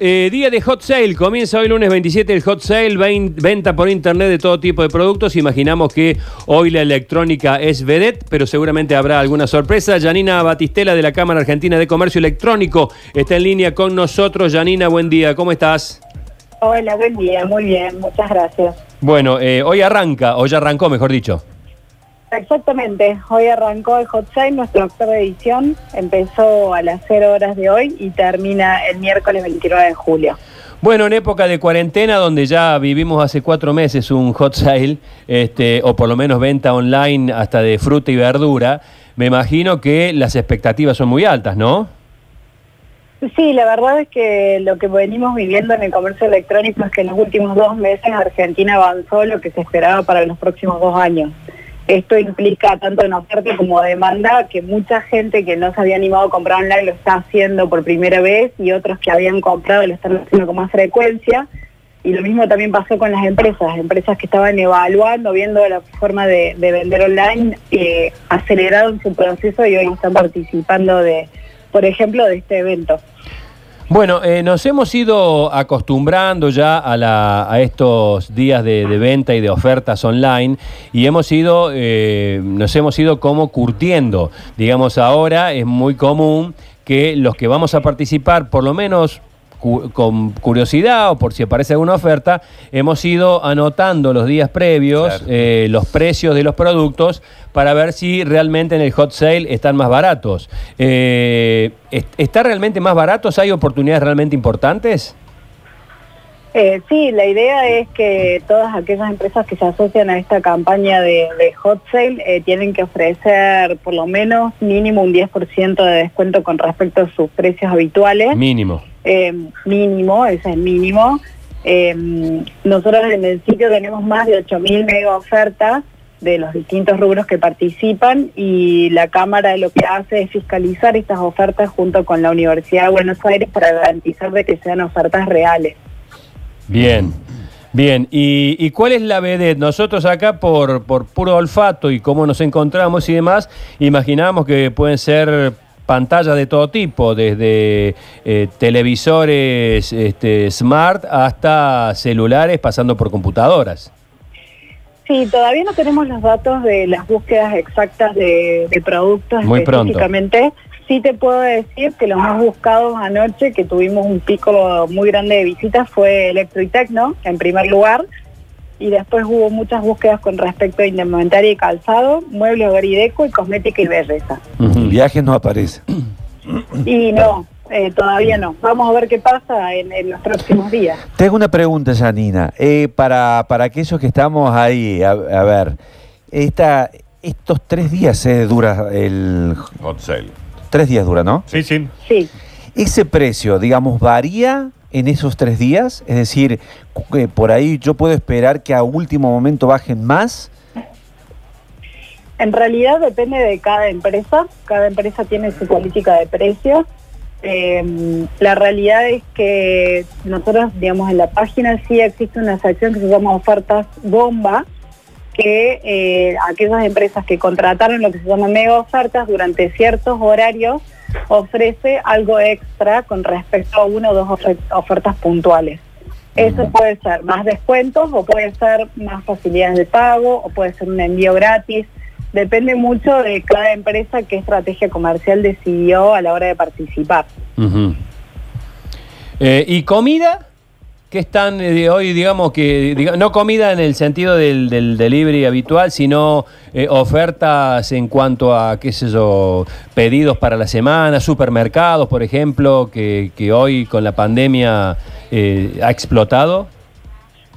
Eh, día de hot sale, comienza hoy lunes 27 el hot sale, venta por internet de todo tipo de productos. Imaginamos que hoy la electrónica es vedette, pero seguramente habrá alguna sorpresa. Janina Batistela de la Cámara Argentina de Comercio Electrónico está en línea con nosotros. Janina, buen día, ¿cómo estás? Hola, buen día, muy bien, muchas gracias. Bueno, eh, hoy arranca, o ya arrancó, mejor dicho. Exactamente, hoy arrancó el Hot Sale, nuestra octava edición, empezó a las 0 horas de hoy y termina el miércoles 29 de julio. Bueno, en época de cuarentena, donde ya vivimos hace cuatro meses un hot sale, este, o por lo menos venta online hasta de fruta y verdura, me imagino que las expectativas son muy altas, ¿no? Sí, la verdad es que lo que venimos viviendo en el comercio electrónico es que en los últimos dos meses Argentina avanzó lo que se esperaba para los próximos dos años. Esto implica tanto en oferta como demanda que mucha gente que no se había animado a comprar online lo está haciendo por primera vez y otros que habían comprado lo están haciendo con más frecuencia. Y lo mismo también pasó con las empresas, empresas que estaban evaluando, viendo la forma de, de vender online, eh, aceleraron su proceso y hoy están participando de, por ejemplo, de este evento. Bueno, eh, nos hemos ido acostumbrando ya a, la- a estos días de, venta y de ofertas online y hemos ido, eh, nos hemos ido como curtiendo. Digamos, ahora es muy común que los que vamos a participar, por lo menos cu- con curiosidad o por si aparece alguna oferta, hemos ido anotando los días previos Claro. eh, los precios de los productos para ver si realmente en el hot sale están más baratos. Eh, ¿est- ¿Está realmente más baratos? ¿Hay oportunidades realmente importantes? Eh, sí, la idea es que todas aquellas empresas que se asocian a esta campaña de, de hot sale eh, tienen que ofrecer por lo menos mínimo un 10% de descuento con respecto a sus precios habituales. Mínimo. Eh, mínimo, ese es mínimo. Eh, nosotros en el sitio tenemos más de 8.000 mega ofertas de los distintos rubros que participan y la Cámara lo que hace es fiscalizar estas ofertas junto con la Universidad de Buenos Aires para garantizar de que sean ofertas reales. Bien, bien. ¿Y, y cuál es la vedette? Nosotros acá por, por puro olfato y cómo nos encontramos y demás, imaginamos que pueden ser pantallas de todo tipo, desde eh, televisores este, smart hasta celulares, pasando por computadoras. Sí, todavía no tenemos los datos de las búsquedas exactas de, de productos Muy pronto. específicamente. Sí te puedo decir que los más buscados anoche, que tuvimos un pico muy grande de visitas, fue Electro y Tecno, en primer lugar. Y después hubo muchas búsquedas con respecto a indumentaria y calzado, muebles, hogar y deco y cosmética y belleza. Ujú. Viajes no aparece. Y no, eh, todavía no. Vamos a ver qué pasa en, en los próximos días. Te hago una pregunta, Janina. Eh, para, para aquellos que estamos ahí, a, a ver, esta, estos tres días eh, dura el... Hot sale. Tres días dura, ¿no? Sí, sí. Sí. Ese precio, digamos, varía en esos tres días. Es decir, eh, por ahí yo puedo esperar que a último momento bajen más. En realidad depende de cada empresa, cada empresa tiene su política de precios. Eh, la realidad es que nosotros, digamos, en la página sí existe una sección que se llama ofertas bomba, que eh, aquellas empresas que contrataron lo que se llama mega ofertas durante ciertos horarios ofrece algo extra con respecto a una o dos ofer- ofertas puntuales. Eso puede ser más descuentos o puede ser más facilidades de pago o puede ser un envío gratis. Depende mucho de cada empresa qué estrategia comercial decidió a la hora de participar. Eh, ¿Y comida? ¿Qué están eh, hoy, digamos que, diga- no comida en el sentido del, del delivery habitual, sino eh, ofertas en cuanto a, qué sé yo, pedidos para la semana, supermercados, por ejemplo, que, que hoy con la pandemia eh, ha explotado?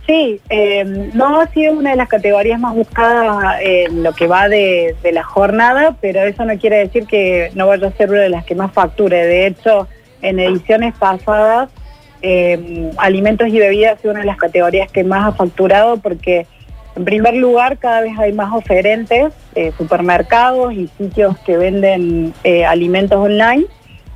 Sí, eh, no ha sido una de las categorías más buscadas en lo que va de, de la jornada, pero eso no quiere decir que no vaya a ser una de las que más facture. De hecho, en ediciones pasadas, eh, alimentos y bebidas sido una de las categorías que más ha facturado porque, en primer lugar, cada vez hay más oferentes, eh, supermercados y sitios que venden eh, alimentos online.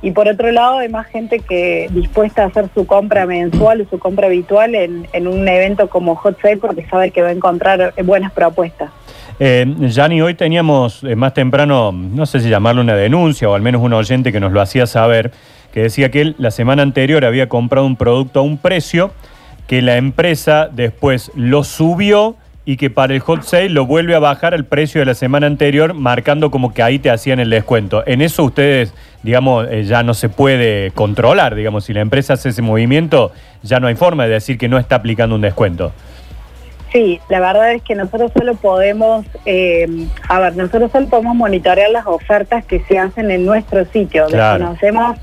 Y por otro lado, hay más gente que dispuesta a hacer su compra mensual o su compra habitual en, un evento como Hot Sale porque sabe que va a encontrar eh, buenas propuestas. Eh, Yanni, hoy teníamos eh, más temprano, no sé si llamarlo una denuncia o al menos un oyente que nos lo hacía saber, que decía que él la semana anterior había comprado un producto a un precio, que la empresa después lo subió y que para el hot sale lo vuelve a bajar al precio de la semana anterior, marcando como que ahí te hacían el descuento. En eso ustedes, digamos, eh, ya no se puede controlar, digamos, si la empresa hace ese movimiento, ya no hay forma de decir que no está aplicando un descuento. Sí, la verdad es que nosotros solo podemos, eh, a ver, nosotros solo podemos monitorear las ofertas que se hacen en nuestro sitio. Claro. Desconocemos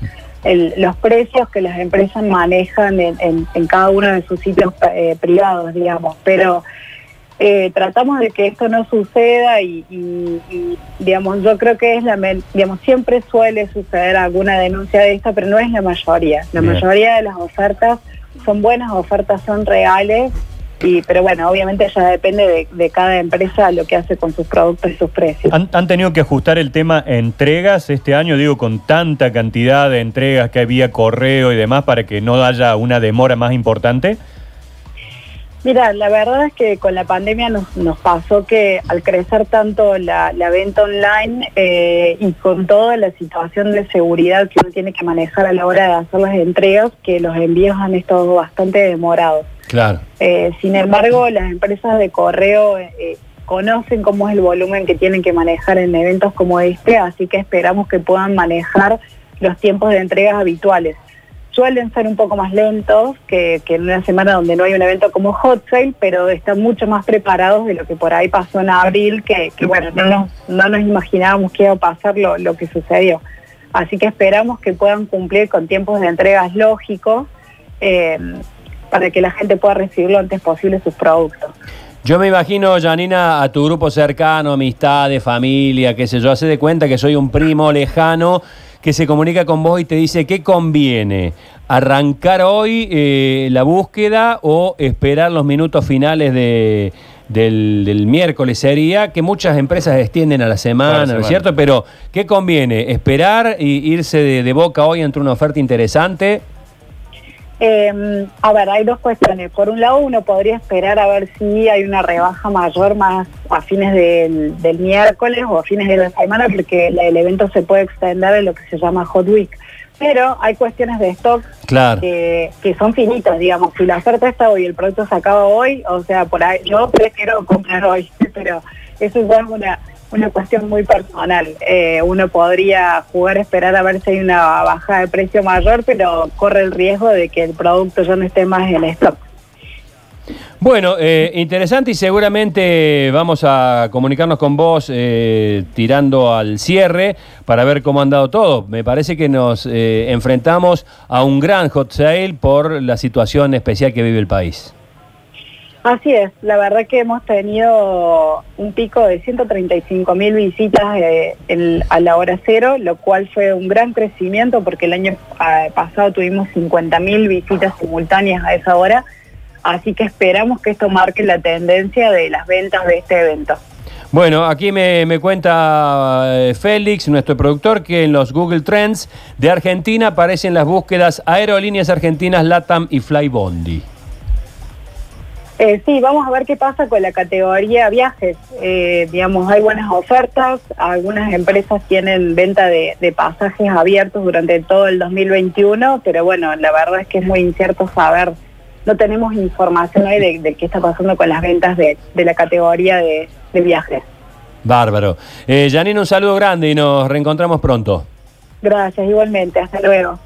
el- los precios que las empresas manejan en, en- en cada uno de sus sitios eh, privados, digamos. Pero eh, tratamos de que esto no suceda y, y- y, digamos, yo creo que es la, digamos, siempre suele suceder alguna denuncia de esta, pero no es la mayoría. La Bien. mayoría de las ofertas son buenas ofertas, son reales y, pero bueno, obviamente ya depende de, de cada empresa lo que hace con sus productos y sus precios. ¿Han, han tenido que ajustar el tema entregas este año, digo, con tanta cantidad de entregas que había correo y demás para que no haya una demora más importante? Mira, la verdad es que con la pandemia nos, nos pasó que al crecer tanto la, la venta online eh, y con toda la situación de seguridad que uno tiene que manejar a la hora de hacer las entregas, que los envíos han estado bastante demorados. Claro. Eh, sin embargo, las empresas de correo eh, conocen cómo es el volumen que tienen que manejar en eventos como este, así que esperamos que puedan manejar los tiempos de entregas habituales. Suelen ser un poco más lentos que, en una semana donde no hay un evento como Hot Sale, pero están mucho más preparados de lo que por ahí pasó en abril, que, que, bueno, no nos, no nos imaginábamos que iba a pasar lo, lo que sucedió. Así que esperamos que puedan cumplir con tiempos de entregas lógicos. eh, para que la gente pueda recibir lo antes posible sus productos. Yo me imagino, Janina, a tu grupo cercano, amistades, familia, qué sé yo, hace de cuenta que soy un primo lejano que se comunica con vos y te dice qué conviene, arrancar hoy eh, la búsqueda o esperar los minutos finales de, del, del miércoles sería, que muchas empresas extienden a la semana, ¿no es cierto? Pero, ¿qué conviene? ¿Esperar y irse de, de boca hoy entre una oferta interesante? Eh, a ver, hay dos cuestiones. Por un lado, uno podría esperar a ver si hay una rebaja mayor más a fines del, del miércoles o a fines de la semana, porque el evento se puede extender en lo que se llama Hot Week. Pero hay cuestiones de stock Claro. que, que son finitas, digamos. Si la oferta está hoy el producto se acaba hoy, o sea, por ahí yo prefiero comprar hoy, pero eso es ya una, una cuestión muy personal. Eh, uno podría jugar esperar a ver si hay una baja de precio mayor, pero corre el riesgo de que el producto ya no esté más en stock. Bueno, eh, interesante y seguramente vamos a comunicarnos con vos eh, tirando al cierre para ver cómo han dado todo. Me parece que nos eh, enfrentamos a un gran hot sale por la situación especial que vive el país. Así es, la verdad que hemos tenido un pico de 135 mil visitas eh, a la hora cero, lo cual fue un gran crecimiento porque el año eh, pasado tuvimos 50 mil visitas simultáneas a esa hora, así que esperamos que esto marque la tendencia de las ventas de este evento. Bueno, aquí me, me cuenta eh, Félix, nuestro productor, que en los Google Trends de Argentina aparecen las búsquedas Aerolíneas Argentinas, LATAM y Flybondi. Eh, sí, vamos a ver qué pasa con la categoría viajes. Eh, digamos, hay buenas ofertas, algunas empresas tienen venta de, de pasajes abiertos durante todo el 2021, pero bueno, la verdad es que es muy incierto saber, no tenemos información hoy de, de qué está pasando con las ventas de, de la categoría de, de viajes. Bárbaro. Eh, Janine, un saludo grande y nos reencontramos pronto. Gracias, igualmente, hasta luego.